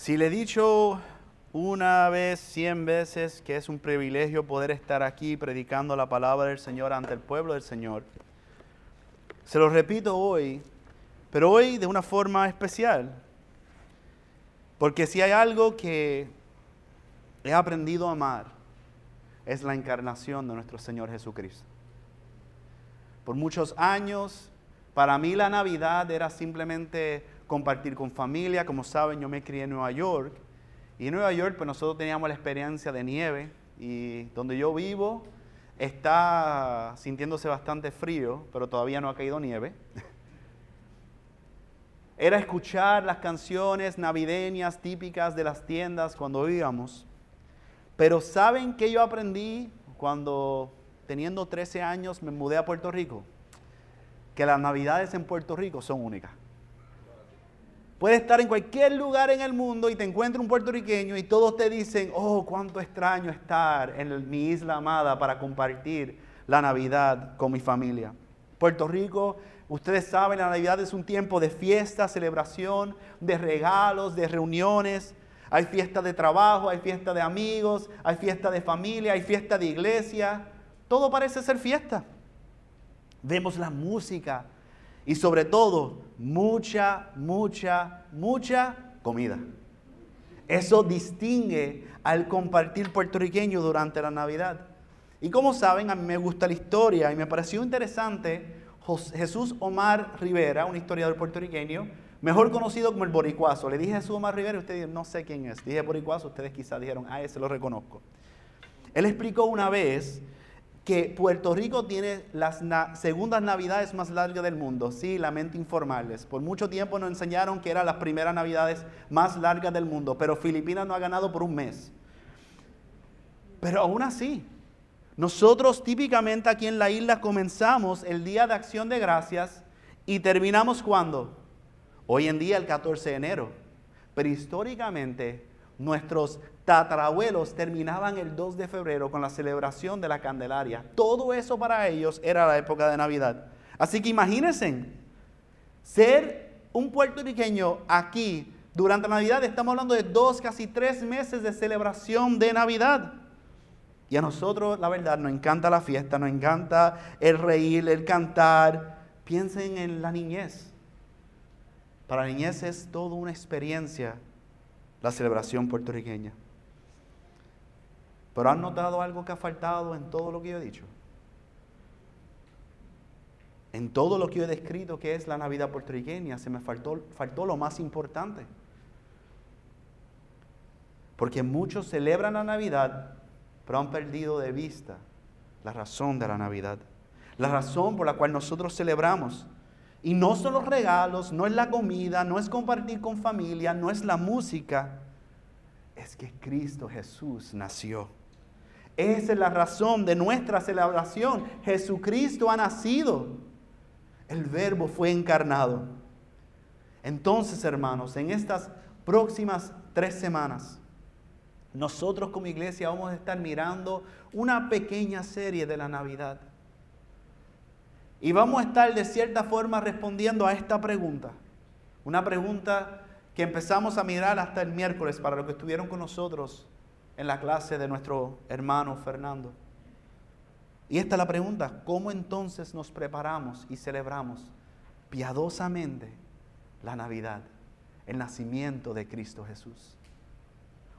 Si le he dicho una vez, cien veces, que es un privilegio poder estar aquí predicando la palabra del Señor ante el pueblo del Señor, se lo repito hoy, pero hoy de una forma especial. Porque si hay algo que he aprendido a amar, es la encarnación de nuestro Señor Jesucristo. Por muchos años, para mí la Navidad era simplemente compartir con familia. Como saben, yo me crié en Nueva York. Y en Nueva York, pues nosotros teníamos la experiencia de nieve. Y donde yo vivo está sintiéndose bastante frío, pero todavía no ha caído nieve. Era escuchar las canciones navideñas típicas de las tiendas cuando íbamos. Pero ¿saben qué yo aprendí cuando teniendo 13 años me mudé a Puerto Rico? Que las navidades en Puerto Rico son únicas. Puedes estar en cualquier lugar en el mundo y te encuentras un puertorriqueño y todos te dicen, oh, cuánto extraño estar en mi isla amada para compartir la Navidad con mi familia. Puerto Rico, ustedes saben, la Navidad es un tiempo de fiesta, celebración, de regalos, de reuniones. Hay fiesta de trabajo, hay fiesta de amigos, hay fiesta de familia, hay fiesta de iglesia. Todo parece ser fiesta. Vemos la música, y sobre todo mucha, mucha, mucha comida. Eso distingue al compartir puertorriqueño durante la Navidad. Y como saben, a mí me gusta la historia y me pareció interesante Jesús Omar Rivera, un historiador puertorriqueño, mejor conocido como el Boricuazo. Le dije Jesús Omar Rivera y ustedes no sé quién es. Dije Boricuazo, ustedes quizás dijeron, ah, ese lo reconozco. Él explicó una vez que Puerto Rico tiene las segundas navidades más largas del mundo. Sí, lamento informarles. Por mucho tiempo nos enseñaron que eran las primeras navidades más largas del mundo, pero Filipinas no ha ganado por un mes. Pero aún así, nosotros típicamente aquí en la isla comenzamos el Día de Acción de Gracias y terminamos cuando? Hoy en día el 14 de enero. Pero históricamente nuestros tatarabuelos terminaban el 2 de febrero con la celebración de la Candelaria. Todo eso para ellos era la época de Navidad. Así que imagínense, ser un puertorriqueño aquí durante Navidad, estamos hablando de dos, casi tres meses de celebración de Navidad. Y a nosotros, la verdad, nos encanta la fiesta, nos encanta el reír, el cantar. Piensen en la niñez. Para la niñez es toda una experiencia la celebración puertorriqueña. Pero ¿han notado algo que ha faltado en todo lo que yo he dicho? En todo lo que yo he descrito que es la Navidad puertorriqueña, se me faltó, faltó lo más importante. Porque muchos celebran la Navidad, pero han perdido de vista la razón de la Navidad. La razón por la cual nosotros celebramos. Y no son los regalos, no es la comida, no es compartir con familia, no es la música. Es que Cristo Jesús nació. Esa es la razón de nuestra celebración. Jesucristo ha nacido. El verbo fue encarnado. Entonces, hermanos, en estas próximas tres semanas, nosotros como iglesia vamos a estar mirando una pequeña serie de la Navidad. Y vamos a estar de cierta forma respondiendo a esta pregunta. Una pregunta que empezamos a mirar hasta el miércoles para los que estuvieron con nosotros en la clase de nuestro hermano Fernando. Y esta es la pregunta, ¿cómo entonces nos preparamos y celebramos piadosamente la Navidad, el nacimiento de Cristo Jesús?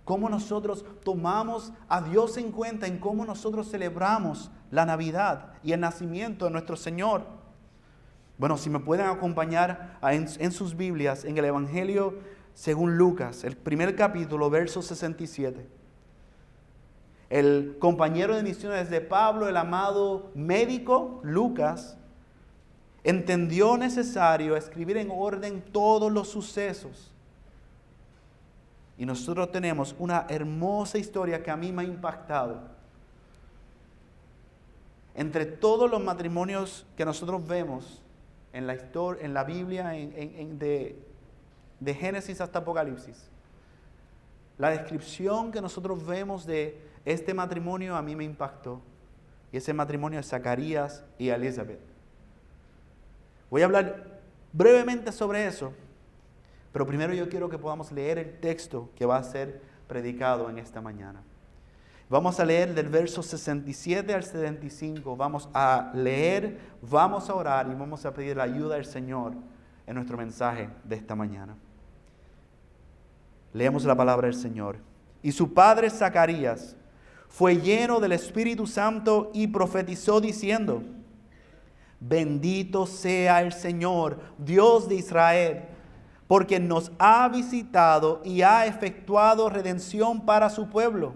¿Cómo nosotros tomamos a Dios en cuenta en cómo nosotros celebramos la Navidad y el nacimiento de nuestro Señor? Bueno, si me pueden acompañar en, sus Biblias, en el Evangelio según Lucas, el primer capítulo, verso 67 el compañero de misiones de Pablo, el amado médico Lucas, entendió necesario escribir en orden todos los sucesos. Y nosotros tenemos una hermosa historia que a mí me ha impactado. Entre todos los matrimonios que nosotros vemos en la, historia, en la Biblia, de, de Génesis hasta Apocalipsis, la descripción que nosotros vemos de este matrimonio a mí me impactó. Y ese matrimonio es Zacarías y Elizabeth. Voy a hablar brevemente sobre eso, Pero primero yo quiero que podamos leer el texto que va a ser predicado en esta mañana. Vamos a leer del verso 67 al 75. Vamos a leer, vamos a orar y vamos a pedir la ayuda del Señor en nuestro mensaje de esta mañana. Leemos la palabra del Señor. Y su padre Zacarías fue lleno del Espíritu Santo y profetizó diciendo, bendito sea el Señor, Dios de Israel, porque nos ha visitado y ha efectuado redención para su pueblo,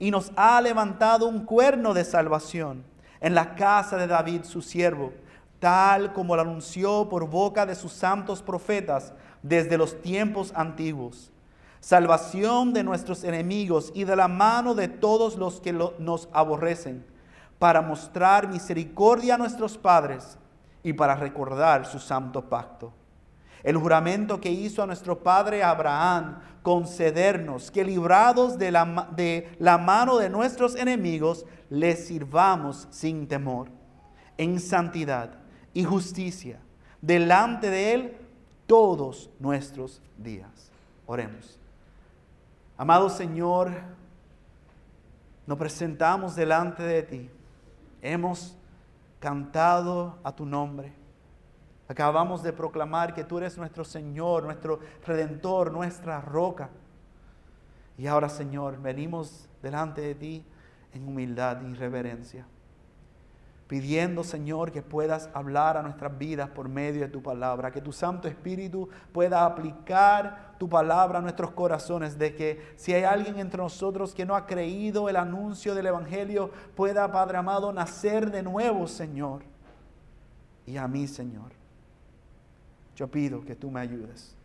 y nos ha levantado un cuerno de salvación en la casa de David su siervo, tal como lo anunció por boca de sus santos profetas desde los tiempos antiguos salvación de nuestros enemigos y de la mano de todos los que nos aborrecen, para mostrar misericordia a nuestros padres y para recordar su santo pacto. El juramento que hizo a nuestro padre Abraham, concedernos que librados de la, de la mano de nuestros enemigos, les sirvamos sin temor, en santidad y justicia, delante de Él todos nuestros días. Oremos. Amado Señor, nos presentamos delante de ti. Hemos cantado a tu nombre. Acabamos de proclamar que tú eres nuestro Señor, nuestro Redentor, nuestra roca. Y ahora, Señor, venimos delante de ti en humildad y reverencia pidiendo, Señor, que puedas hablar a nuestras vidas por medio de tu palabra, que tu Santo Espíritu pueda aplicar tu palabra a nuestros corazones, de que si hay alguien entre nosotros que no ha creído el anuncio del Evangelio, pueda, Padre amado, nacer de nuevo, Señor. Y a mí, Señor, yo pido que tú me ayudes,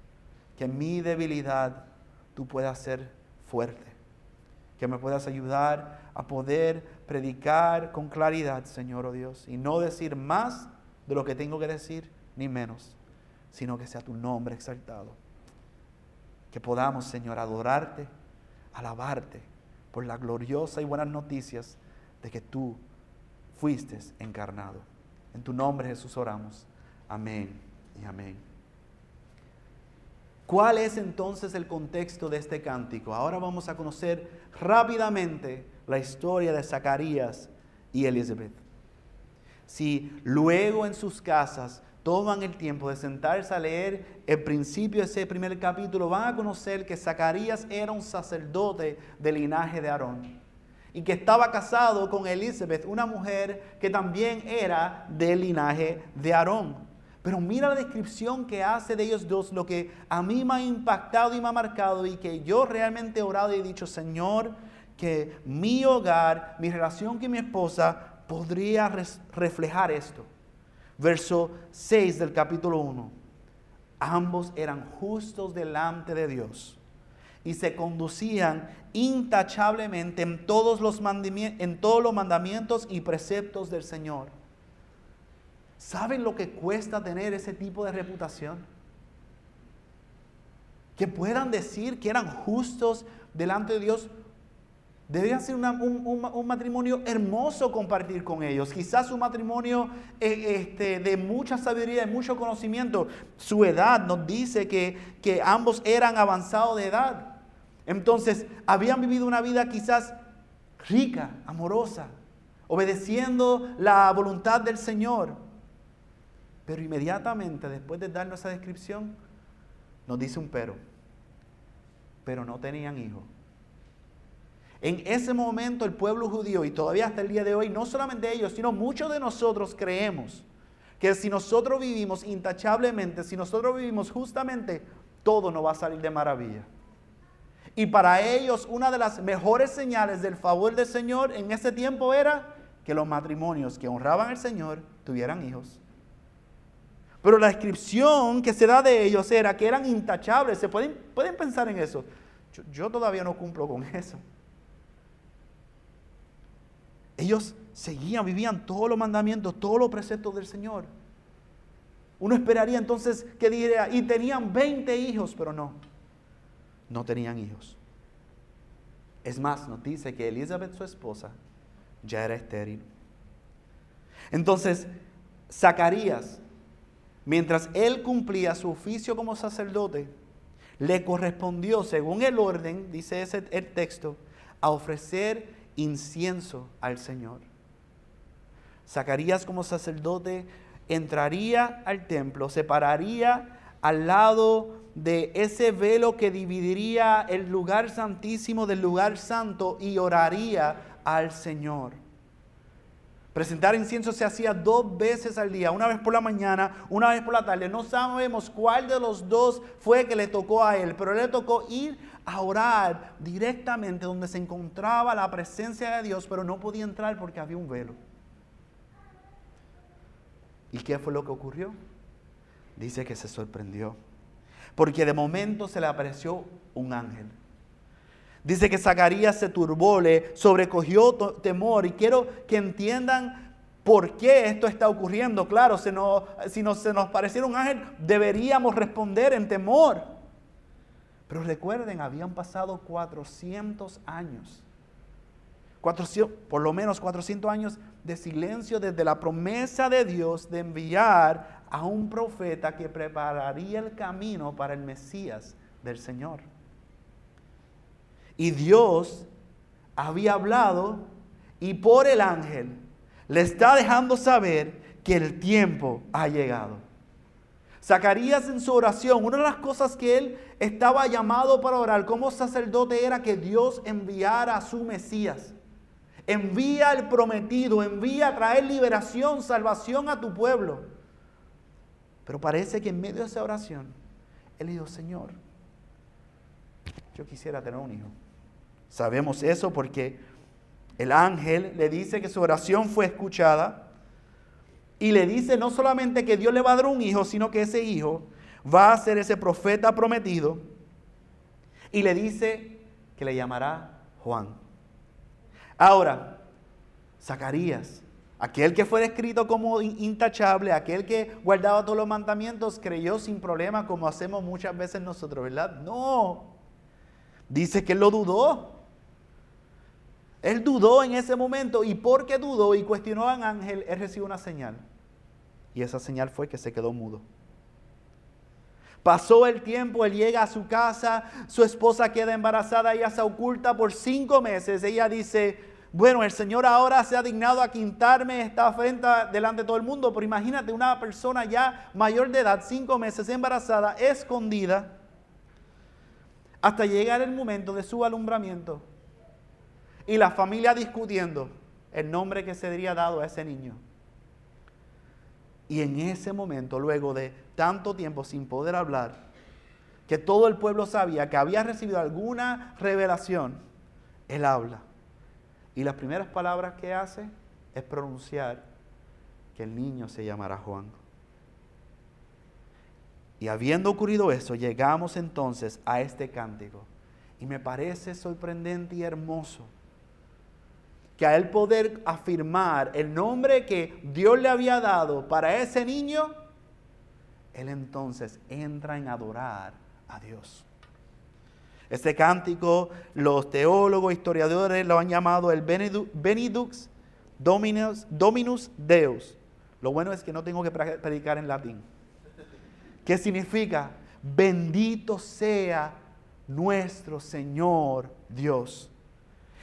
que en mi debilidad tú puedas ser fuerte, que me puedas ayudar a poder predicar con claridad, Señor, oh Dios, y no decir más de lo que tengo que decir, ni menos, sino que sea tu nombre exaltado. Que podamos, Señor, adorarte, alabarte por la gloriosa y buenas noticias de que tú fuiste encarnado. En tu nombre, Jesús, oramos. Amén y amén. ¿Cuál es entonces el contexto de este cántico? Ahora vamos a conocer rápidamente la historia de Zacarías y Elizabeth. Si luego en sus casas toman el tiempo de sentarse a leer el principio de ese primer capítulo, van a conocer que Zacarías era un sacerdote del linaje de Aarón y que estaba casado con Elizabeth, una mujer que también era del linaje de Aarón. Pero mira la descripción que hace de ellos dos, lo que a mí me ha impactado y me ha marcado y que yo realmente he orado y he dicho, Señor, que mi hogar, mi relación con mi esposa podría reflejar esto. Verso 6 del capítulo 1. Ambos eran justos delante de Dios y se conducían intachablemente en todos los, en todos los mandamientos y preceptos del Señor. ¿Saben lo que cuesta tener ese tipo de reputación? Que puedan decir que eran justos delante de Dios Debería ser un, matrimonio hermoso compartir con ellos. Quizás un matrimonio eh, este, de mucha sabiduría, de mucho conocimiento. Su edad nos dice que, que ambos eran avanzados de edad. Entonces, habían vivido una vida quizás rica, amorosa, obedeciendo la voluntad del Señor. Pero inmediatamente, después de darnos esa descripción, nos dice un pero. Pero no tenían hijos. En ese momento el pueblo judío y todavía hasta el día de hoy, no solamente ellos, sino muchos de nosotros creemos que si nosotros vivimos intachablemente, si nosotros vivimos justamente, todo nos va a salir de maravilla. Y para ellos una de las mejores señales del favor del Señor en ese tiempo era que los matrimonios que honraban al Señor tuvieran hijos. Pero la descripción que se da de ellos era que eran intachables. ¿Se pueden, pueden pensar en eso? yo todavía no cumplo con eso. Ellos seguían, vivían todos los mandamientos, todos los preceptos del Señor. Uno esperaría entonces que diría, y tenían 20 hijos, pero no, no tenían hijos. Es más, nos dice que Elizabeth, su esposa, ya era estéril. Entonces, Zacarías, mientras él cumplía su oficio como sacerdote, le correspondió, según el orden, dice ese, el texto, a ofrecer incienso al Señor. Zacarías como sacerdote entraría al templo, separaría al lado de ese velo que dividiría el lugar santísimo del lugar santo y oraría al Señor. Presentar incienso se hacía dos veces al día, una vez por la mañana, una vez por la tarde. No sabemos cuál de los dos fue que le tocó a él, pero le tocó ir a orar directamente donde se encontraba la presencia de Dios, pero no podía entrar porque había un velo. ¿Y qué fue lo que ocurrió? Dice que se sorprendió, porque de momento se le apareció un ángel. Dice que Zacarías se turbó, le sobrecogió temor y quiero que entiendan por qué esto está ocurriendo. Claro, si, si se nos pareciera un ángel, deberíamos responder en temor. Pero recuerden, habían pasado 400 años. 400, por lo menos 400 años de silencio desde la promesa de Dios de enviar a un profeta que prepararía el camino para el Mesías del Señor. Y Dios había hablado y por el ángel le está dejando saber que el tiempo ha llegado. Zacarías en su oración, una de las cosas que él estaba llamado para orar como sacerdote era que Dios enviara a su Mesías. Envía el prometido, envía a traer liberación, salvación a tu pueblo. Pero parece que en medio de esa oración, él dijo, Señor, yo quisiera tener un hijo. Sabemos eso porque el ángel le dice que su oración fue escuchada y le dice no solamente que Dios le va a dar un hijo, sino que ese hijo va a ser ese profeta prometido y le dice que le llamará Juan. Ahora, Zacarías, aquel que fue descrito como intachable, aquel que guardaba todos los mandamientos, creyó sin problema como hacemos muchas veces nosotros, ¿verdad? No. Dice que él lo dudó. Él dudó en ese momento. Y porque dudó y cuestionó al ángel, él recibió una señal. Y esa señal fue que se quedó mudo. Pasó el tiempo, él llega a su casa, su esposa queda embarazada, ella se oculta por cinco meses. Ella dice, bueno, el Señor ahora se ha dignado a quintarme esta afrenta delante de todo el mundo, pero imagínate una persona ya mayor de edad, cinco meses embarazada, escondida, hasta llegar el momento de su alumbramiento y la familia discutiendo el nombre que se sería dado a ese niño. Y en ese momento, luego de tanto tiempo sin poder hablar, que todo el pueblo sabía que había recibido alguna revelación, él habla. Y las primeras palabras que hace es pronunciar que el niño se llamará Juan. Y habiendo ocurrido eso, llegamos entonces a este cántico. Y me parece sorprendente y hermoso que a él poder afirmar el nombre que Dios le había dado para ese niño, él entonces entra en adorar a Dios. Este cántico, los teólogos, historiadores lo han llamado el Benedux Dominus, Dominus Deus. Lo bueno es que no tengo que predicar en latín. ¿Qué significa? Bendito sea nuestro Señor Dios.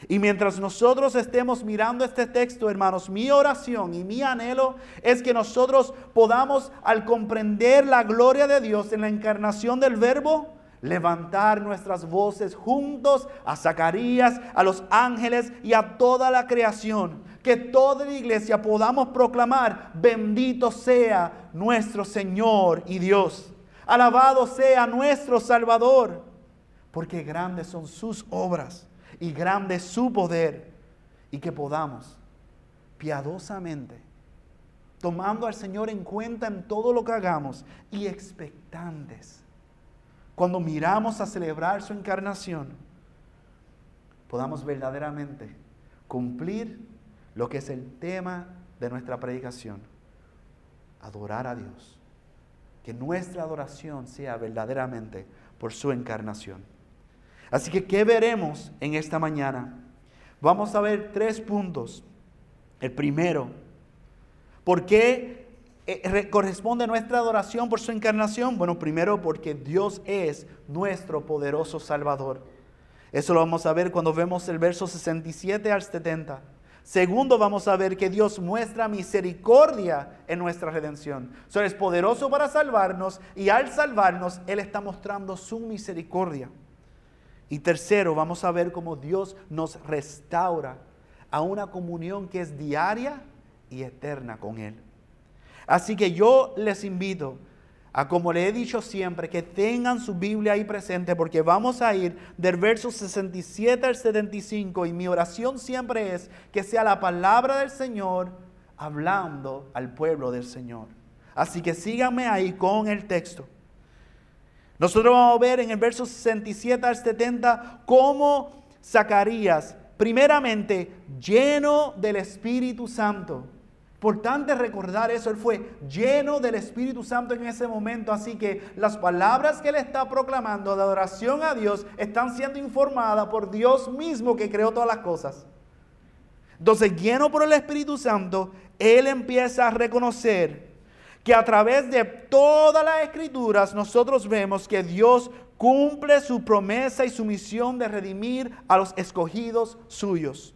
Y mientras nosotros estemos mirando este texto, hermanos, mi oración y mi anhelo es que nosotros podamos, al comprender la gloria de Dios en la encarnación del Verbo, levantar nuestras voces juntos a Zacarías, a los ángeles y a toda la creación. Que toda la iglesia podamos proclamar, bendito sea nuestro Señor y Dios. Alabado sea nuestro Salvador, porque grandes son sus obras y grande su poder y que podamos piadosamente, tomando al Señor en cuenta en todo lo que hagamos y expectantes, cuando miramos a celebrar su encarnación, podamos verdaderamente cumplir lo que es el tema de nuestra predicación, adorar a Dios. Que nuestra adoración sea verdaderamente por su encarnación. Así que, ¿qué veremos en esta mañana? Vamos a ver tres puntos. El primero, ¿por qué eh, corresponde nuestra adoración por su encarnación? Bueno, primero porque Dios es nuestro poderoso Salvador. Eso lo vamos a ver cuando vemos el verso 67 al 70. Segundo, vamos a ver que Dios muestra misericordia en nuestra redención. Es poderoso para salvarnos y al salvarnos Él está mostrando su misericordia. Y tercero, vamos a ver cómo Dios nos restaura a una comunión que es diaria y eterna con Él. Así que yo les invito a, como le he dicho siempre, que tengan su Biblia ahí presente porque vamos a ir del verso 67 al 75 y mi oración siempre es que sea la palabra del Señor hablando al pueblo del Señor. Así que síganme ahí con el texto. Nosotros vamos a ver en el verso 67 al 70 cómo Zacarías, primeramente lleno del Espíritu Santo, Importante recordar eso, él fue lleno del Espíritu Santo en ese momento, así que las palabras que él está proclamando de adoración a Dios están siendo informadas por Dios mismo que creó todas las cosas. Entonces, lleno por el Espíritu Santo, él empieza a reconocer que a través de todas las escrituras nosotros vemos que Dios cumple su promesa y su misión de redimir a los escogidos suyos.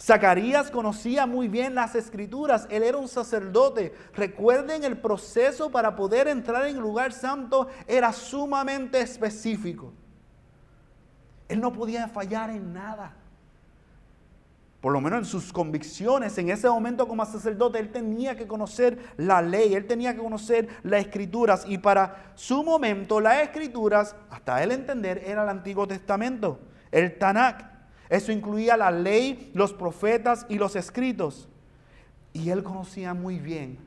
Zacarías conocía muy bien las escrituras, él era un sacerdote. Recuerden, el proceso para poder entrar en el lugar santo era sumamente específico. Él no podía fallar en nada. Por lo menos en sus convicciones, en ese momento como sacerdote, él tenía que conocer la ley, él tenía que conocer las escrituras. Y para su momento, las escrituras, hasta él entender, era el Antiguo Testamento, el Tanakh. Eso incluía la ley, los profetas y los escritos. Y él conocía muy bien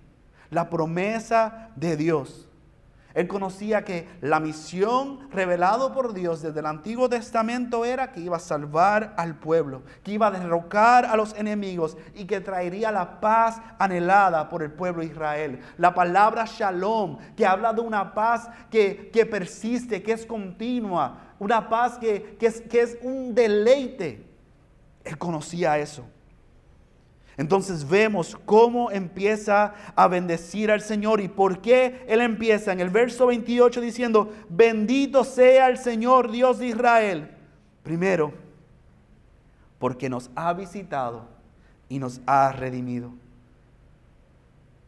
la promesa de Dios. Él conocía que la misión revelada por Dios desde el Antiguo Testamento era que iba a salvar al pueblo, que iba a derrocar a los enemigos y que traería la paz anhelada por el pueblo de Israel. La palabra shalom, que habla de una paz que, que persiste, que es continua, una paz que, es, que es un deleite. Él conocía eso. Entonces vemos cómo empieza a bendecir al Señor y por qué Él empieza en el verso 28 diciendo, bendito sea el Señor Dios de Israel. Primero, porque nos ha visitado y nos ha redimido.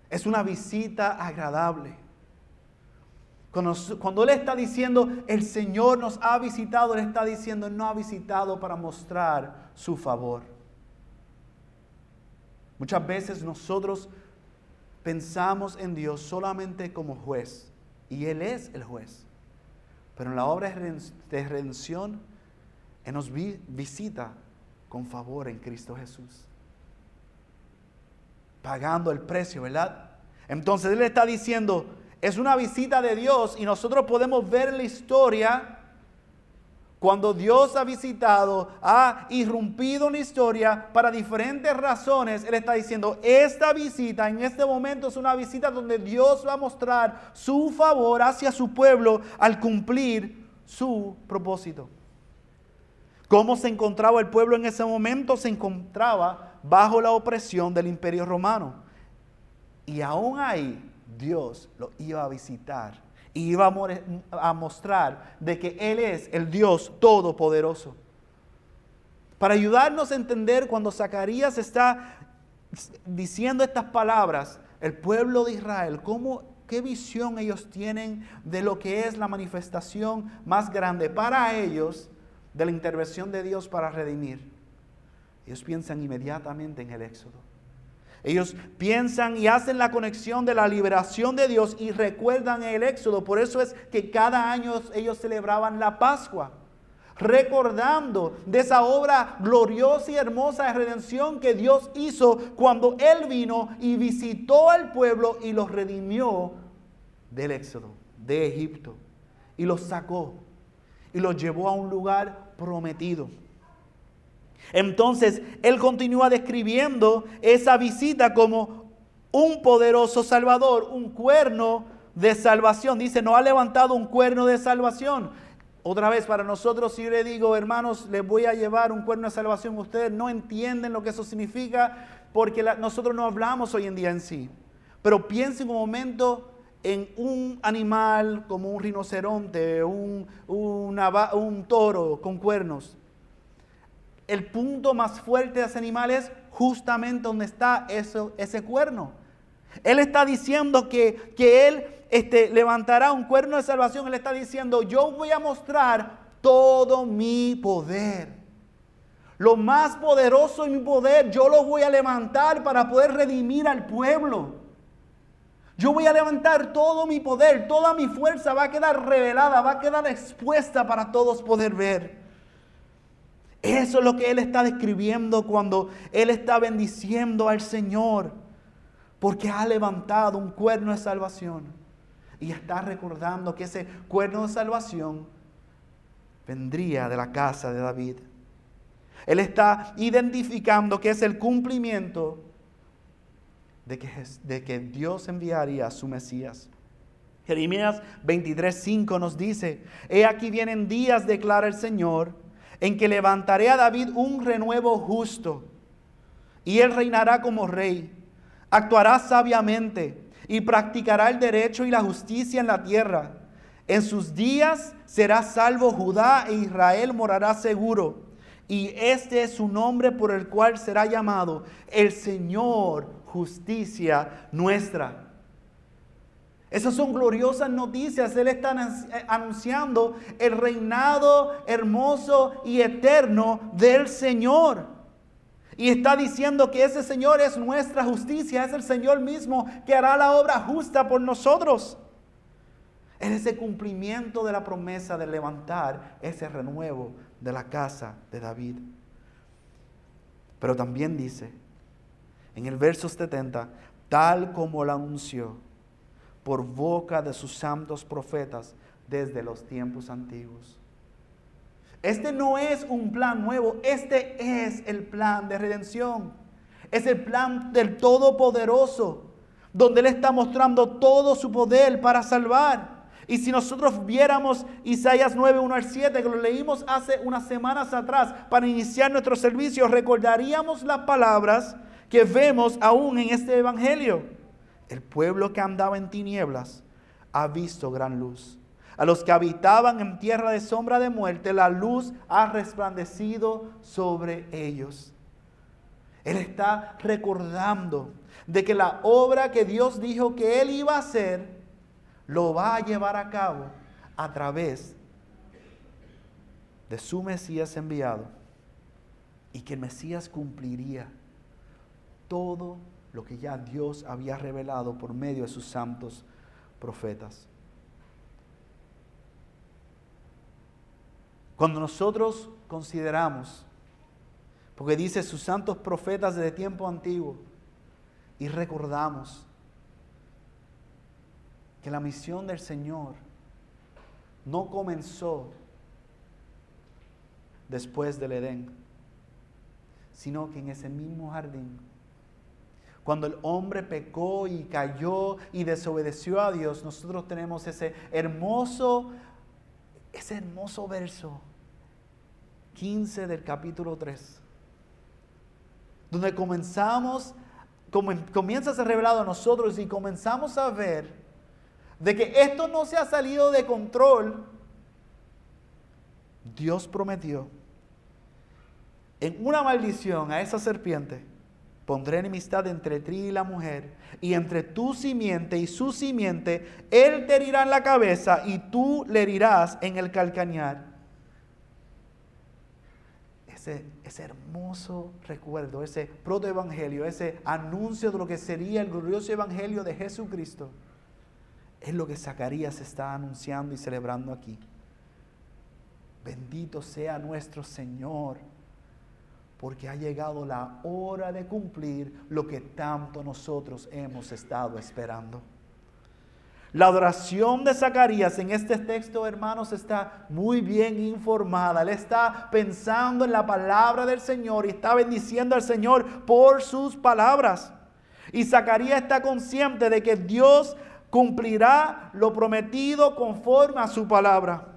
Es una visita agradable. Cuando, Él está diciendo, el Señor nos ha visitado, Él está diciendo, no ha visitado para mostrar su favor. Muchas veces nosotros pensamos en Dios solamente como juez, y Él es el juez. Pero en la obra de redención, Él nos visita con favor en Cristo Jesús. Pagando el precio, ¿verdad? Entonces Él está diciendo, es una visita de Dios y nosotros podemos ver la historia cuando Dios ha visitado, ha irrumpido en la historia para diferentes razones. Él está diciendo, esta visita en este momento es una visita donde Dios va a mostrar su favor hacia su pueblo al cumplir su propósito. ¿Cómo se encontraba el pueblo en ese momento? Se encontraba bajo la opresión del imperio romano. Y aún ahí Dios lo iba a visitar y iba a mostrar de que Él es el Dios todopoderoso. Para ayudarnos a entender cuando Zacarías está diciendo estas palabras, el pueblo de Israel, cómo, qué visión ellos tienen de lo que es la manifestación más grande para ellos de la intervención de Dios para redimir. Ellos piensan inmediatamente en el Éxodo. Ellos piensan y hacen la conexión de la liberación de Dios y recuerdan el éxodo. Por eso es que cada año ellos celebraban la Pascua, recordando de esa obra gloriosa y hermosa de redención que Dios hizo cuando Él vino y visitó al pueblo y los redimió del éxodo, de Egipto, y los sacó y los llevó a un lugar prometido. Entonces, él continúa describiendo esa visita como un poderoso salvador, un cuerno de salvación. Dice, no ha levantado un cuerno de salvación. Otra vez, para nosotros, si yo le digo, hermanos, les voy a llevar un cuerno de salvación, ustedes no entienden lo que eso significa porque nosotros no hablamos hoy en día en sí. Pero piensen un momento en un animal como un rinoceronte, un, un toro con cuernos. El punto más fuerte de ese animal es justamente donde está ese cuerno. Él está diciendo que, que Él este, levantará un cuerno de salvación. Él está diciendo, yo voy a mostrar todo mi poder. Lo más poderoso en mi poder, yo lo voy a levantar para poder redimir al pueblo. Yo voy a levantar todo mi poder, toda mi fuerza va a quedar revelada, va a quedar expuesta para todos poder ver. Eso es lo que Él está describiendo cuando Él está bendiciendo al Señor, porque ha levantado un cuerno de salvación y está recordando que ese cuerno de salvación vendría de la casa de David. Él está identificando que es el cumplimiento de que, de que Dios enviaría a su Mesías. Jeremías 23:5 nos dice, He aquí vienen días, declara el Señor, en que levantaré a David un renuevo justo, y él reinará como rey, actuará sabiamente y practicará el derecho y la justicia en la tierra. En sus días será salvo Judá e Israel morará seguro. Y este es su nombre por el cual será llamado el Señor justicia nuestra. Esas son gloriosas noticias. Él está eh, anunciando el reinado hermoso y eterno del Señor. Y está diciendo que ese Señor es nuestra justicia, es el Señor mismo que hará la obra justa por nosotros. Es ese cumplimiento de la promesa de levantar ese renuevo de la casa de David. Pero también dice en el verso 70, tal como lo anunció por boca de sus santos profetas desde los tiempos antiguos. Este no es un plan nuevo, este es el plan de redención. Es el plan del Todopoderoso, donde Él está mostrando todo su poder para salvar. Y si nosotros viéramos Isaías 9, 1 al 7, que lo leímos hace unas semanas atrás para iniciar nuestro servicio, recordaríamos las palabras que vemos aún en este Evangelio. El pueblo que andaba en tinieblas ha visto gran luz. A los que habitaban en tierra de sombra de muerte, la luz ha resplandecido sobre ellos. Él está recordando de que la obra que Dios dijo que Él iba a hacer, lo va a llevar a cabo a través de su Mesías enviado y que el Mesías cumpliría todo lo que ya Dios había revelado por medio de sus santos profetas. Cuando nosotros consideramos, porque dice sus santos profetas desde tiempo antiguo, y recordamos que la misión del Señor no comenzó después del Edén, sino que en ese mismo jardín, cuando el hombre pecó y cayó y desobedeció a Dios, nosotros tenemos ese hermoso, ese hermoso verso 15 del capítulo 3, donde comenzamos, comienza a ser revelado a nosotros y comenzamos a ver de que esto no se ha salido de control, Dios prometió en una maldición a esa serpiente, pondré enemistad entre ti y la mujer, y entre tu simiente y su simiente, él te herirá en la cabeza y tú le herirás en el calcañar. Ese, ese hermoso recuerdo, ese protoevangelio, ese anuncio de lo que sería el glorioso evangelio de Jesucristo es lo que Zacarías está anunciando y celebrando aquí. Bendito sea nuestro Señor, porque ha llegado la hora de cumplir lo que tanto nosotros hemos estado esperando. La adoración de Zacarías en este texto, hermanos, está muy bien informada. Él está pensando en la palabra del Señor y está bendiciendo al Señor por sus palabras. Y Zacarías está consciente de que Dios cumplirá lo prometido conforme a su palabra.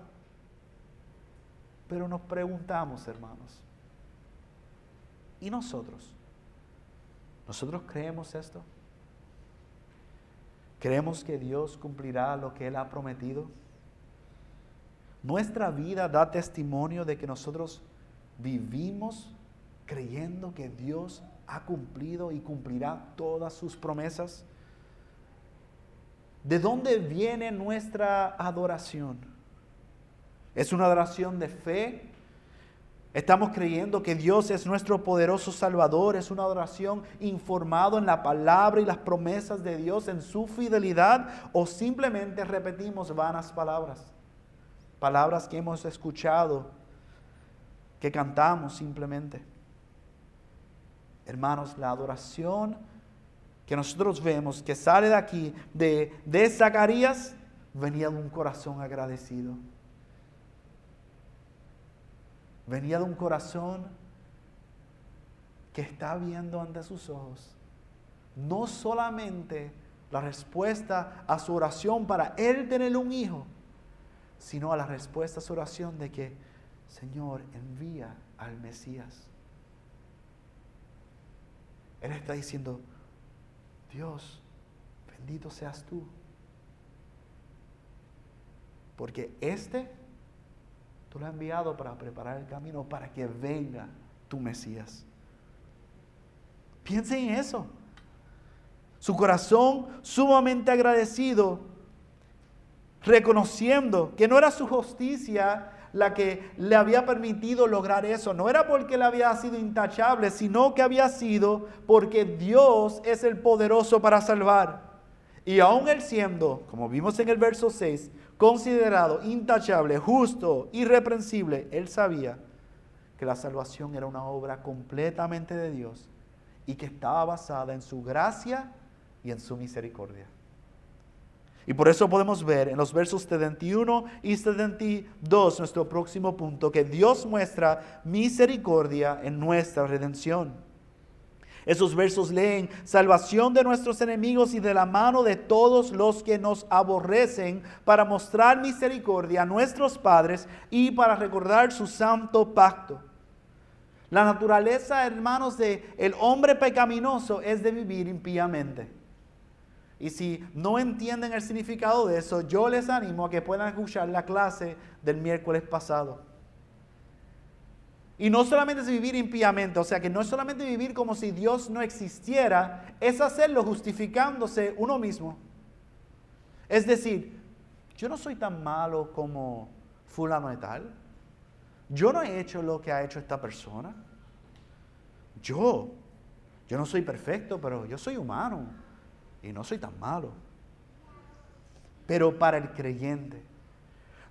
Pero nos preguntamos, hermanos, ¿y nosotros? ¿Nosotros creemos esto? ¿Creemos que Dios cumplirá lo que Él ha prometido? Nuestra vida da testimonio de que nosotros vivimos creyendo que Dios ha cumplido y cumplirá todas sus promesas. ¿De dónde viene nuestra adoración? ¿Es una adoración de fe? Estamos creyendo que Dios es nuestro poderoso Salvador. Es una adoración informado en la palabra y las promesas de Dios, en su fidelidad. O simplemente repetimos vanas palabras. Palabras que hemos escuchado, que cantamos simplemente. Hermanos, la adoración que nosotros vemos que sale de aquí, de, de Zacarías, venía de un corazón agradecido venía de un corazón que está viendo ante sus ojos no solamente la respuesta a su oración para él tener un hijo, sino a la respuesta a su oración de que, Señor, envía al Mesías. Él está diciendo, Dios, bendito seas tú. Porque este Tú lo has enviado para preparar el camino para que venga tu Mesías. Piensen en eso. Su corazón sumamente agradecido, reconociendo que no era su justicia la que le había permitido lograr eso. No era porque él había sido intachable, sino que había sido porque Dios es el poderoso para salvar. Y aún él siendo, como vimos en el verso 6, considerado intachable, justo, irreprensible, él sabía que la salvación era una obra completamente de Dios y que estaba basada en su gracia y en su misericordia. Y por eso podemos ver en los versos 71 y 72, nuestro próximo punto, que Dios muestra misericordia en nuestra redención. Esos versos leen, salvación de nuestros enemigos y de la mano de todos los que nos aborrecen, para mostrar misericordia a nuestros padres y para recordar su santo pacto. La naturaleza, hermanos, de el hombre pecaminoso es de vivir impíamente. Y si no entienden el significado de eso, yo les animo a que puedan escuchar la clase del miércoles pasado. Y no solamente es vivir impíamente, o sea que no es solamente vivir como si Dios no existiera, es hacerlo justificándose uno mismo. Es decir, yo no soy tan malo como fulano de tal. Yo no he hecho lo que ha hecho esta persona. Yo, yo no soy perfecto, pero yo soy humano y no soy tan malo. Pero para el creyente,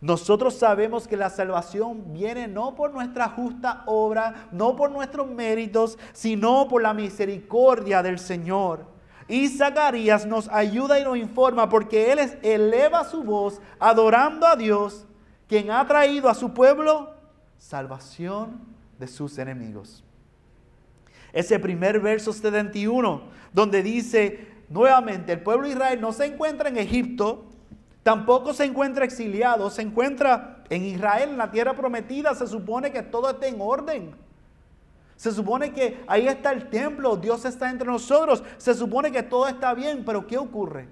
nosotros sabemos que la salvación viene no por nuestra justa obra, no por nuestros méritos, sino por la misericordia del Señor. Y Zacarías nos ayuda y nos informa porque él eleva su voz adorando a Dios, quien ha traído a su pueblo salvación de sus enemigos. Ese primer verso 71, donde dice nuevamente, el pueblo de Israel no se encuentra en Egipto, Tampoco se encuentra exiliado, se encuentra en Israel, en la tierra prometida. Se supone que todo está en orden. Se supone que ahí está el templo, Dios está entre nosotros. Se supone que todo está bien, pero ¿qué ocurre?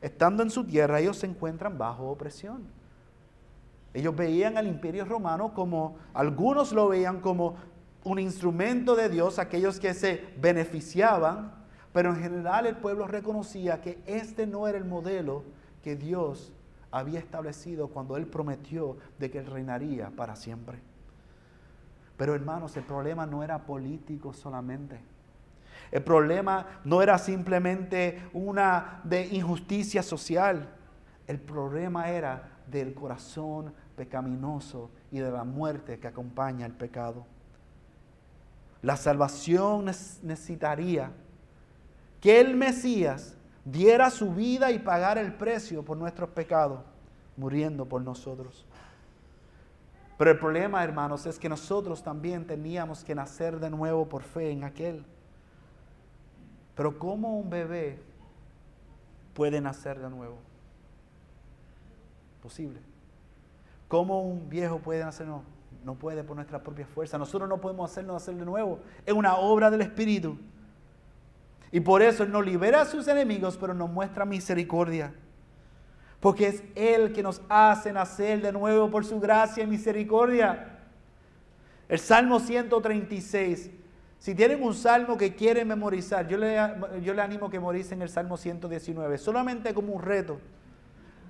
Estando en su tierra, ellos se encuentran bajo opresión. Ellos veían al imperio romano como, algunos lo veían como un instrumento de Dios, aquellos que se beneficiaban, pero en general el pueblo reconocía que este no era el modelo que Dios había establecido cuando Él prometió de que Él reinaría para siempre. Pero hermanos, el problema no era político solamente. El problema no era simplemente una de injusticia social. El problema era del corazón pecaminoso y de la muerte que acompaña el pecado. La salvación necesitaría que el Mesías diera su vida y pagara el precio por nuestros pecados, muriendo por nosotros. Pero el problema, hermanos, es que nosotros también teníamos que nacer de nuevo por fe en aquel. Pero ¿cómo un bebé puede nacer de nuevo? Posible. ¿Cómo un viejo puede nacer? No, no puede por nuestra propia fuerza. Nosotros no podemos hacernos nacer de nuevo. Es una obra del Espíritu. Y por eso Él nos libera a sus enemigos, pero nos muestra misericordia. Porque es Él que nos hace nacer de nuevo por su gracia y misericordia. El Salmo 136. Si tienen un salmo que quieren memorizar, yo le, yo le animo que memoricen el Salmo 119, solamente como un reto.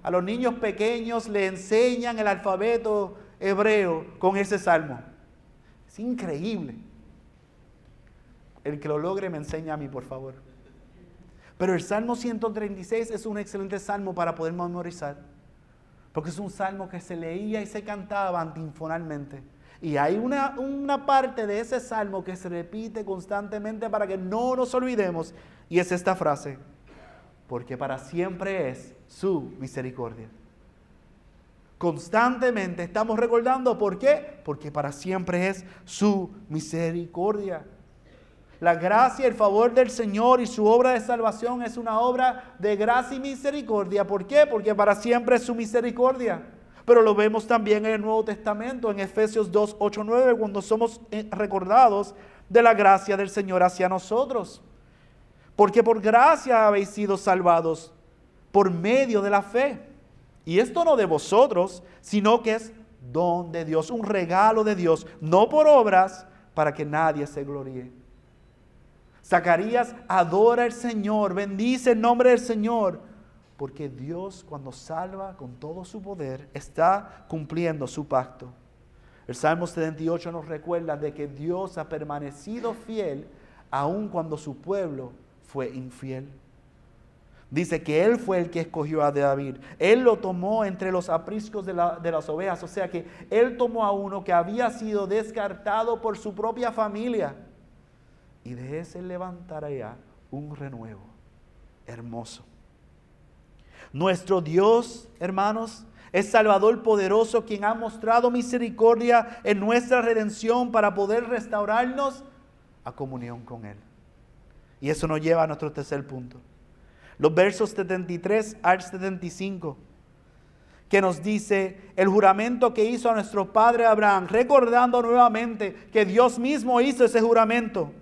A los niños pequeños le enseñan el alfabeto hebreo con ese salmo. Es increíble. El que lo logre me enseña a mí, por favor. Pero el Salmo 136 es un excelente salmo para poder memorizar. Porque es un salmo que se leía y se cantaba antinfonalmente. Y hay una, una parte de ese salmo que se repite constantemente para que no nos olvidemos. Y es esta frase. Porque para siempre es su misericordia. Constantemente estamos recordando por qué. Porque para siempre es su misericordia. La gracia el favor del Señor y su obra de salvación es una obra de gracia y misericordia. ¿Por qué? Porque para siempre es su misericordia. Pero lo vemos también en el Nuevo Testamento, en Efesios 2, 8, 9, cuando somos eh, recordados de la gracia del Señor hacia nosotros. Porque por gracia habéis sido salvados por medio de la fe. Y esto no de vosotros, sino que es don de Dios, un regalo de Dios, no por obras, para que nadie se gloríe. Zacarías adora al Señor, bendice el nombre del Señor, porque Dios cuando salva con todo su poder está cumpliendo su pacto. El Salmo 78 nos recuerda de que Dios ha permanecido fiel aun cuando su pueblo fue infiel. Dice que Él fue el que escogió a David. Él lo tomó entre los apriscos de, de, las ovejas. O sea que Él tomó a uno que había sido descartado por su propia familia y de ese levantará un renuevo hermoso. Nuestro Dios, hermanos, es Salvador poderoso quien ha mostrado misericordia en nuestra redención para poder restaurarnos a comunión con Él. Y eso nos lleva a nuestro tercer punto. Los versos 73 al 75, que nos dice el juramento que hizo a nuestro padre Abraham, recordando nuevamente que Dios mismo hizo ese juramento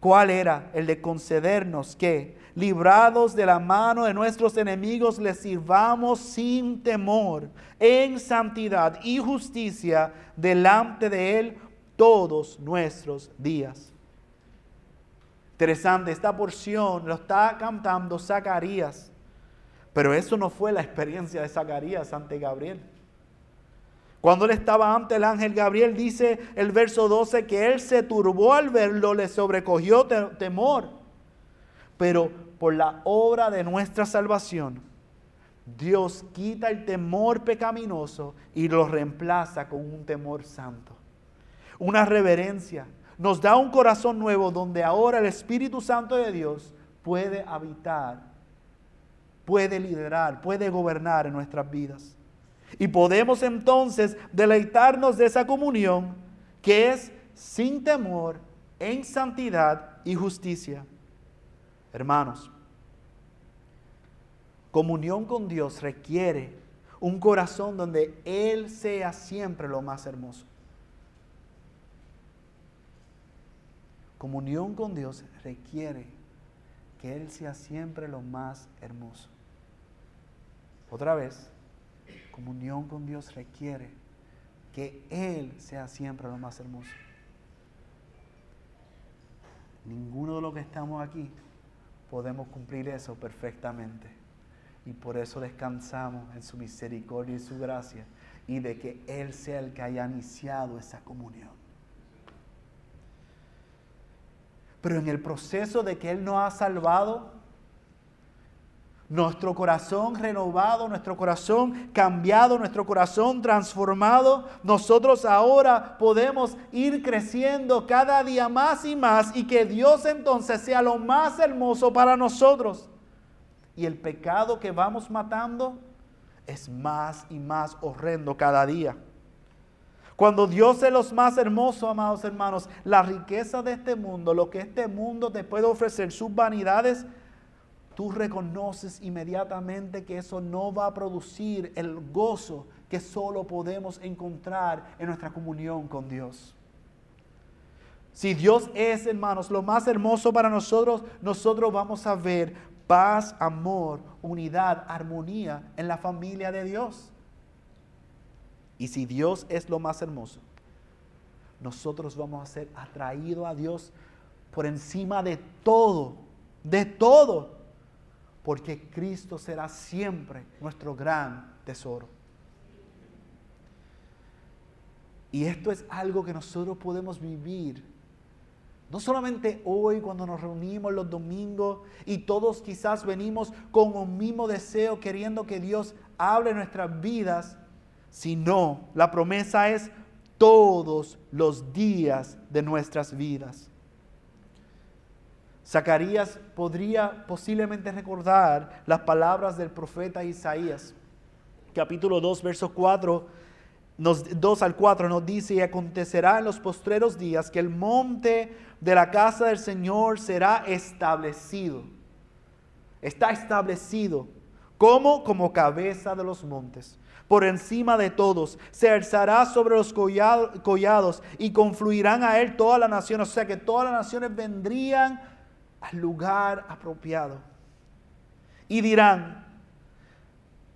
¿Cuál era? El de concedernos que, librados de la mano de nuestros enemigos, les sirvamos sin temor, en santidad y justicia delante de Él todos nuestros días. Interesante, esta porción lo está cantando Zacarías, pero eso no fue la experiencia de Zacarías ante Gabriel. Cuando él estaba ante el ángel Gabriel, dice el verso 12 que él se turbó al verlo, le sobrecogió temor. Pero por la obra de nuestra salvación, Dios quita el temor pecaminoso y lo reemplaza con un temor santo. Una reverencia. Nos da un corazón nuevo donde ahora el Espíritu Santo de Dios puede habitar, puede liderar, puede gobernar en nuestras vidas. Y podemos entonces deleitarnos de esa comunión que es sin temor, en santidad y justicia. Hermanos, comunión con Dios requiere un corazón donde Él sea siempre lo más hermoso. Comunión con Dios requiere que Él sea siempre lo más hermoso. Otra vez, comunión con Dios requiere que Él sea siempre lo más hermoso. Ninguno de los que estamos aquí podemos cumplir eso perfectamente. Y por eso descansamos en su misericordia y su gracia y de que Él sea el que haya iniciado esa comunión. Pero en el proceso de que Él nos ha salvado, nuestro corazón renovado, nuestro corazón cambiado, nuestro corazón transformado, nosotros ahora podemos ir creciendo cada día más y más y que Dios entonces sea lo más hermoso para nosotros. Y el pecado que vamos matando es más y más horrendo cada día. Cuando Dios es lo más hermoso, amados hermanos, la riqueza de este mundo, lo que este mundo te puede ofrecer, sus vanidades, tú reconoces inmediatamente que eso no va a producir el gozo que solo podemos encontrar en nuestra comunión con Dios. Si Dios es, hermanos, lo más hermoso para nosotros, nosotros vamos a ver paz, amor, unidad, armonía en la familia de Dios. Y si Dios es lo más hermoso, nosotros vamos a ser atraídos a Dios por encima de todo, de todo, porque Cristo será siempre nuestro gran tesoro. Y esto es algo que nosotros podemos vivir. No solamente hoy cuando nos reunimos los domingos y todos quizás venimos con un mismo deseo queriendo que Dios hable nuestras vidas, sino la promesa es todos los días de nuestras vidas. Zacarías podría posiblemente recordar las palabras del profeta Isaías, capítulo 2, verso 4, 2 al 4 nos dice, y acontecerá en los postreros días que el monte de la casa del Señor será establecido. Está establecido. como Como cabeza de los montes por encima de todos. Se alzará sobre los collados y confluirán a él todas las naciones. O sea que todas las naciones vendrían al lugar apropiado. Y dirán,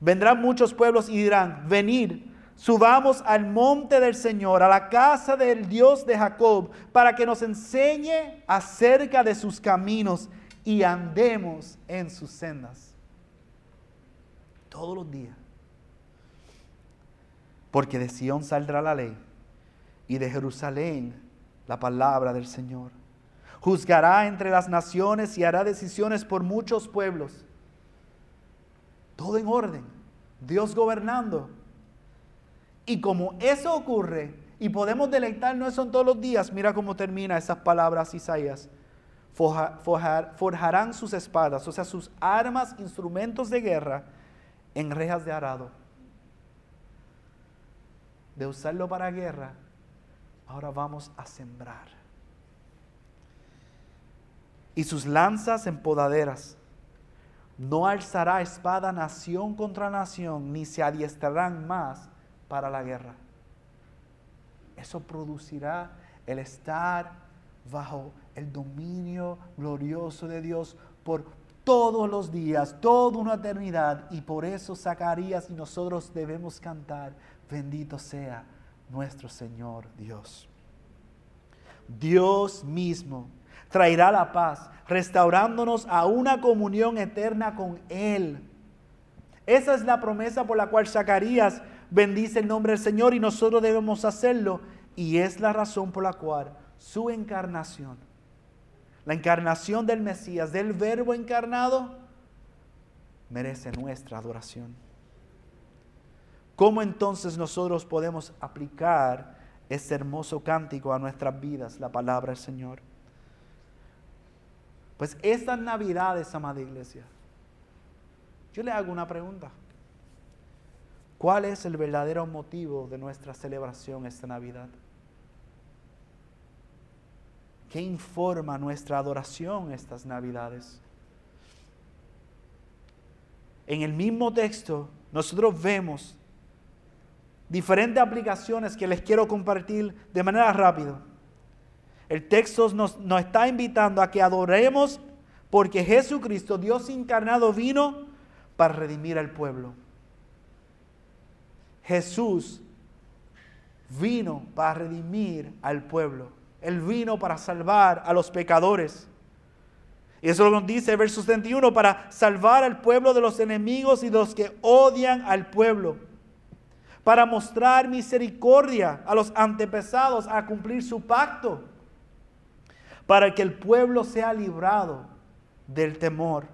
vendrán muchos pueblos y dirán, venid, subamos al monte del Señor, a la casa del Dios de Jacob, para que nos enseñe acerca de sus caminos y andemos en sus sendas. Todos los días porque de Sión saldrá la ley y de Jerusalén la palabra del Señor. Juzgará entre las naciones y hará decisiones por muchos pueblos. Todo en orden, Dios gobernando. Y como eso ocurre y podemos deleitarnos eso en todos los días, mira cómo termina esas palabras Isaías. forjarán sus espadas, o sea, sus armas, instrumentos de guerra, en rejas de arado de usarlo para guerra, ahora vamos a sembrar. Y sus lanzas en podaderas. No alzará espada nación contra nación, ni se adiestrarán más para la guerra. Eso producirá el estar bajo el dominio glorioso de Dios por todos los días, toda una eternidad. Y por eso Zacarías y nosotros debemos cantar, Bendito sea nuestro Señor Dios. Dios mismo traerá la paz, restaurándonos a una comunión eterna con Él. Esa es la promesa por la cual Zacarías bendice el nombre del Señor y nosotros debemos hacerlo. Y es la razón por la cual su encarnación, la encarnación del Mesías, del Verbo encarnado, merece nuestra adoración. ¿Cómo entonces nosotros podemos aplicar ese hermoso cántico a nuestras vidas, la palabra del Señor? Pues estas navidades, amada iglesia, yo le hago una pregunta. ¿Cuál es el verdadero motivo de nuestra celebración esta Navidad? ¿Qué informa nuestra adoración estas Navidades? En el mismo texto nosotros vemos diferentes aplicaciones que les quiero compartir de manera rápida. El texto nos, nos está invitando a que adoremos porque Jesucristo, Dios encarnado, vino para redimir al pueblo. Jesús vino para redimir al pueblo. Él vino para salvar a los pecadores. Y eso lo dice el verso 71, para salvar al pueblo de los enemigos y de los que odian al pueblo para mostrar misericordia a los antepasados, a cumplir su pacto, para que el pueblo sea librado del temor,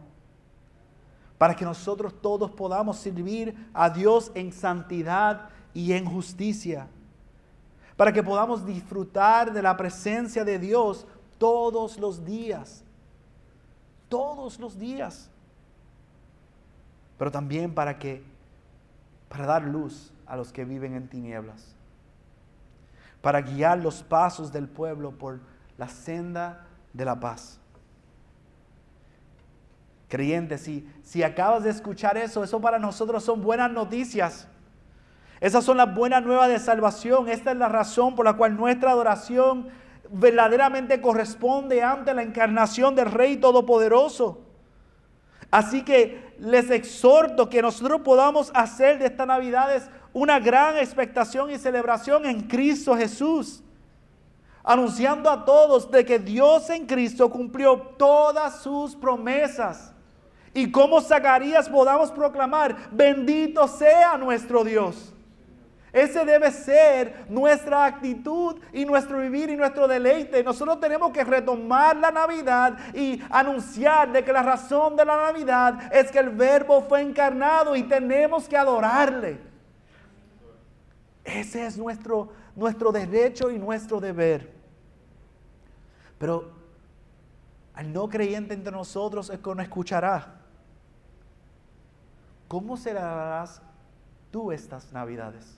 para que nosotros todos podamos servir a Dios en santidad y en justicia, para que podamos disfrutar de la presencia de Dios todos los días, todos los días, pero también para que, para dar luz a los que viven en tinieblas, para guiar los pasos del pueblo por la senda de la paz. Creyente, si, si acabas de escuchar eso, eso para nosotros son buenas noticias. Esas son las buenas nuevas de salvación. Esta es la razón por la cual nuestra adoración verdaderamente corresponde ante la encarnación del Rey Todopoderoso. Así que les exhorto que nosotros podamos hacer de esta Navidad una gran expectación y celebración en Cristo Jesús. Anunciando a todos de que Dios en Cristo cumplió todas sus promesas. Y como Zacarías podamos proclamar, bendito sea nuestro Dios. Ese debe ser nuestra actitud y nuestro vivir y nuestro deleite. Nosotros tenemos que retomar la Navidad y anunciar de que la razón de la Navidad es que el verbo fue encarnado y tenemos que adorarle. Ese es nuestro, nuestro derecho y nuestro deber. Pero al no creyente entre nosotros es que no escuchará. ¿Cómo celebrarás tú estas Navidades?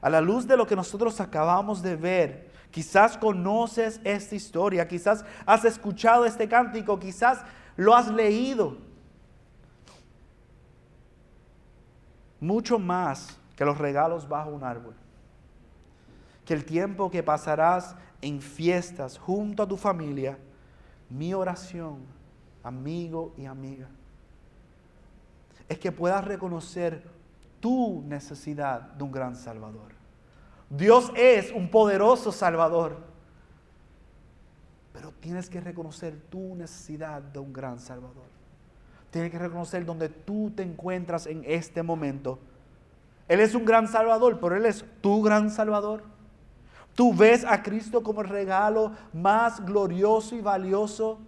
A la luz de lo que nosotros acabamos de ver, quizás conoces esta historia, quizás has escuchado este cántico, quizás lo has leído. Mucho más que los regalos bajo un árbol. Que el tiempo que pasarás en fiestas junto a tu familia, mi oración, amigo y amiga, es que puedas reconocer tu necesidad de un gran Salvador. Dios es un poderoso Salvador. Pero tienes que reconocer tu necesidad de un gran Salvador. Tienes que reconocer donde tú te encuentras en este momento. Él es un gran Salvador, pero Él es tu gran Salvador. Tú ves a Cristo como el regalo más glorioso y valioso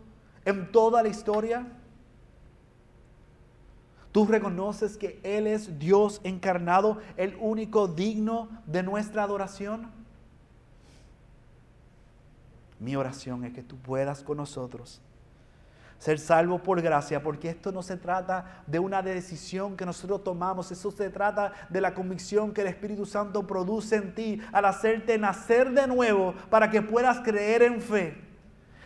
en toda la historia. Tú reconoces que Él es Dios encarnado, el único digno de nuestra adoración. Mi oración es que tú puedas con nosotros ser salvo por gracia, porque esto no se trata de una decisión que nosotros tomamos, eso se trata de la convicción que el Espíritu Santo produce en ti al hacerte nacer de nuevo para que puedas creer en fe.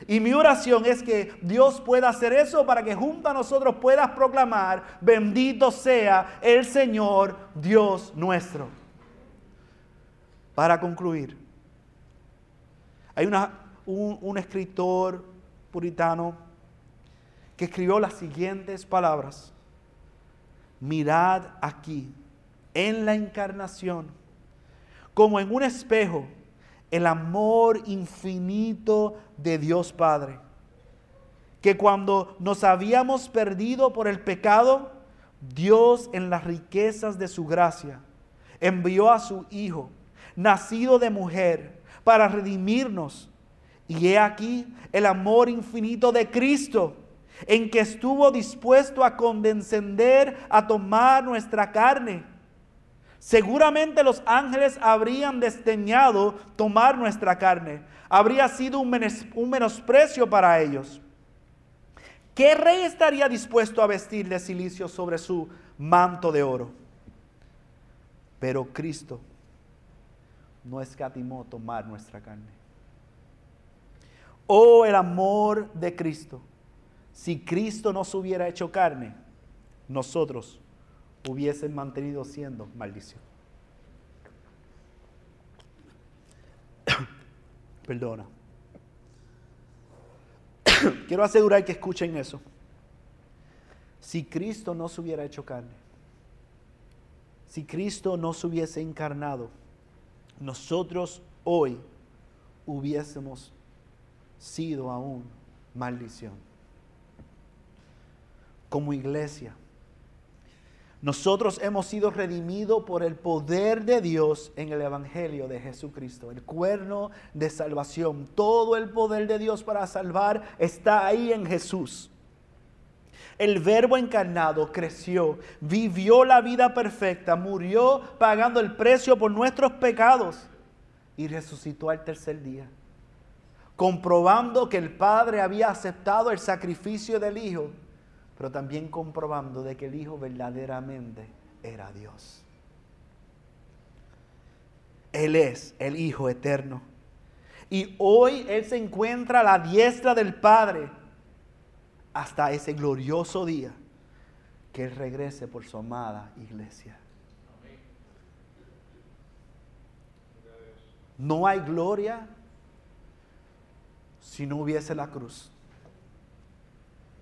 Y mi oración es que Dios pueda hacer eso para que junto a nosotros puedas proclamar, bendito sea el Señor Dios nuestro. Para concluir, hay un, escritor puritano que escribió las siguientes palabras. Mirad aquí, en la encarnación, como en un espejo, el amor infinito de Dios Padre, que cuando nos habíamos perdido por el pecado, Dios en las riquezas de su gracia envió a su Hijo, nacido de mujer, para redimirnos. Y he aquí el amor infinito de Cristo, en que estuvo dispuesto a condescender, a tomar nuestra carne Seguramente los ángeles habrían desdeñado tomar nuestra carne. Habría sido un, menosprecio para ellos. ¿Qué rey estaría dispuesto a vestir de silicio sobre su manto de oro? Pero Cristo no escatimó tomar nuestra carne. Oh, el amor de Cristo. Si Cristo no se hubiera hecho carne, nosotros hubiesen mantenido siendo maldición. Perdona. Quiero asegurar que escuchen eso. Si Cristo no se hubiera hecho carne, si Cristo no se hubiese encarnado, nosotros hoy hubiésemos sido aún maldición. Como iglesia, nosotros hemos sido redimidos por el poder de Dios en el Evangelio de Jesucristo, el cuerno de salvación. Todo el poder de Dios para salvar está ahí en Jesús. El verbo encarnado creció, vivió la vida perfecta, murió pagando el precio por nuestros pecados y resucitó al tercer día, comprobando que el Padre había aceptado el sacrificio del Hijo pero también comprobando de que el Hijo verdaderamente era Dios. Él es el Hijo eterno. Y hoy Él se encuentra a la diestra del Padre hasta ese glorioso día que Él regrese por su amada iglesia. No hay gloria si no hubiese la cruz.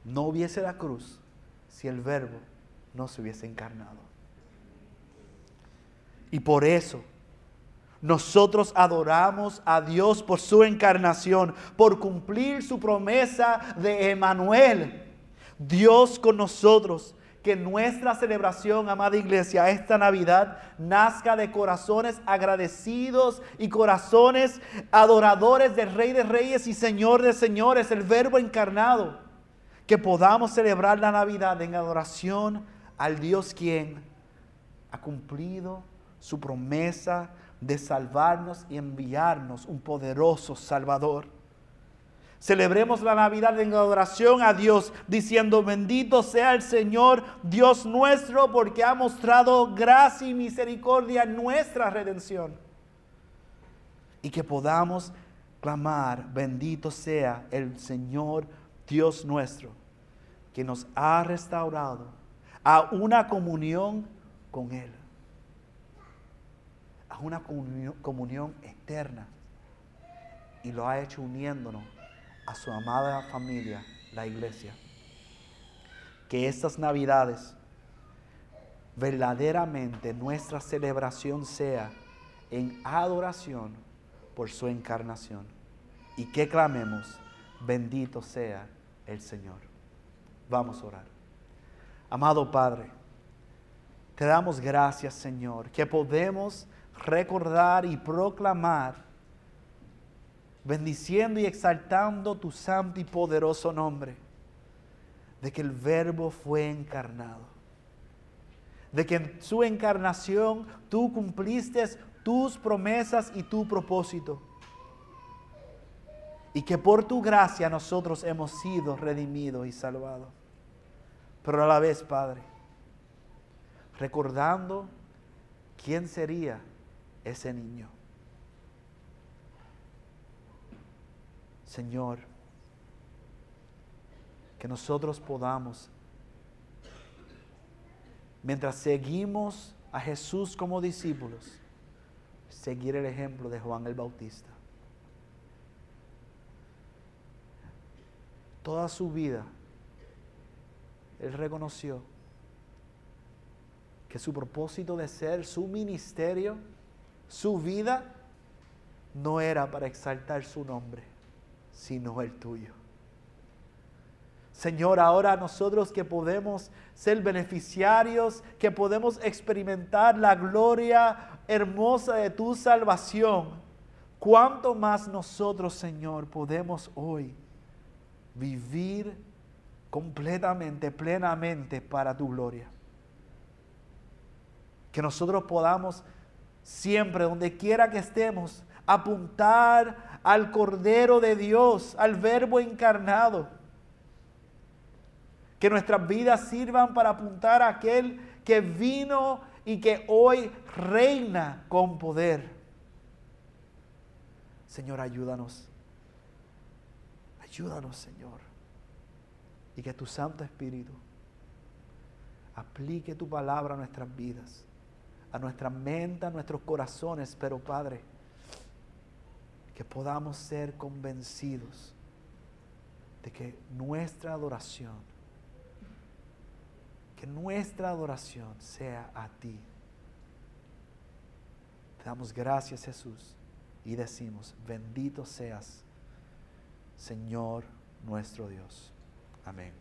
No hubiese la cruz si el verbo no se hubiese encarnado. Y por eso nosotros adoramos a Dios por su encarnación, por cumplir su promesa de Emanuel. Dios con nosotros. Que nuestra celebración, amada iglesia, esta Navidad nazca de corazones agradecidos y corazones adoradores del Rey de Reyes y Señor de Señores, el Verbo encarnado. Que podamos celebrar la Navidad en adoración al Dios quien ha cumplido su promesa de salvarnos y enviarnos un poderoso Salvador. Celebremos la Navidad en adoración a Dios, diciendo, bendito sea el Señor, Dios nuestro, porque ha mostrado gracia y misericordia en nuestra redención. Y que podamos clamar, bendito sea el Señor, Dios nuestro, que nos ha restaurado a una comunión con Él a una comunión, eterna y lo ha hecho uniéndonos a su amada familia, la iglesia. Que estas navidades verdaderamente nuestra celebración sea en adoración por su encarnación y que clamemos, bendito sea el Señor. Vamos a orar. Amado Padre, te damos gracias Señor, que podemos recordar y proclamar, bendiciendo y exaltando tu santo y poderoso nombre, de que el verbo fue encarnado, de que en su encarnación tú cumpliste tus promesas y tu propósito, y que por tu gracia nosotros hemos sido redimidos y salvados. Pero a la vez, Padre, recordando quién sería ese niño. Señor, que nosotros podamos, mientras seguimos a Jesús como discípulos, seguir el ejemplo de Juan el Bautista. Toda su vida, Él reconoció que su propósito de ser su ministerio su vida no era para exaltar su nombre, sino el tuyo. Señor, ahora nosotros que podemos ser beneficiarios, que podemos experimentar la gloria hermosa de tu salvación, ¿cuánto más nosotros, Señor, podemos hoy vivir completamente, plenamente para tu gloria? Que nosotros podamos siempre, donde quiera que estemos, apuntar al Cordero de Dios, al Verbo encarnado. Que nuestras vidas sirvan para apuntar a aquel que vino y que hoy reina con poder. Señor, ayúdanos. Ayúdanos, Señor. Y que tu Santo Espíritu aplique tu palabra a nuestras vidas a nuestra mente, a nuestros corazones, pero Padre, que podamos ser convencidos de que nuestra adoración, que nuestra adoración sea a ti. Te damos gracias Jesús y decimos, bendito seas, Señor nuestro Dios. Amém.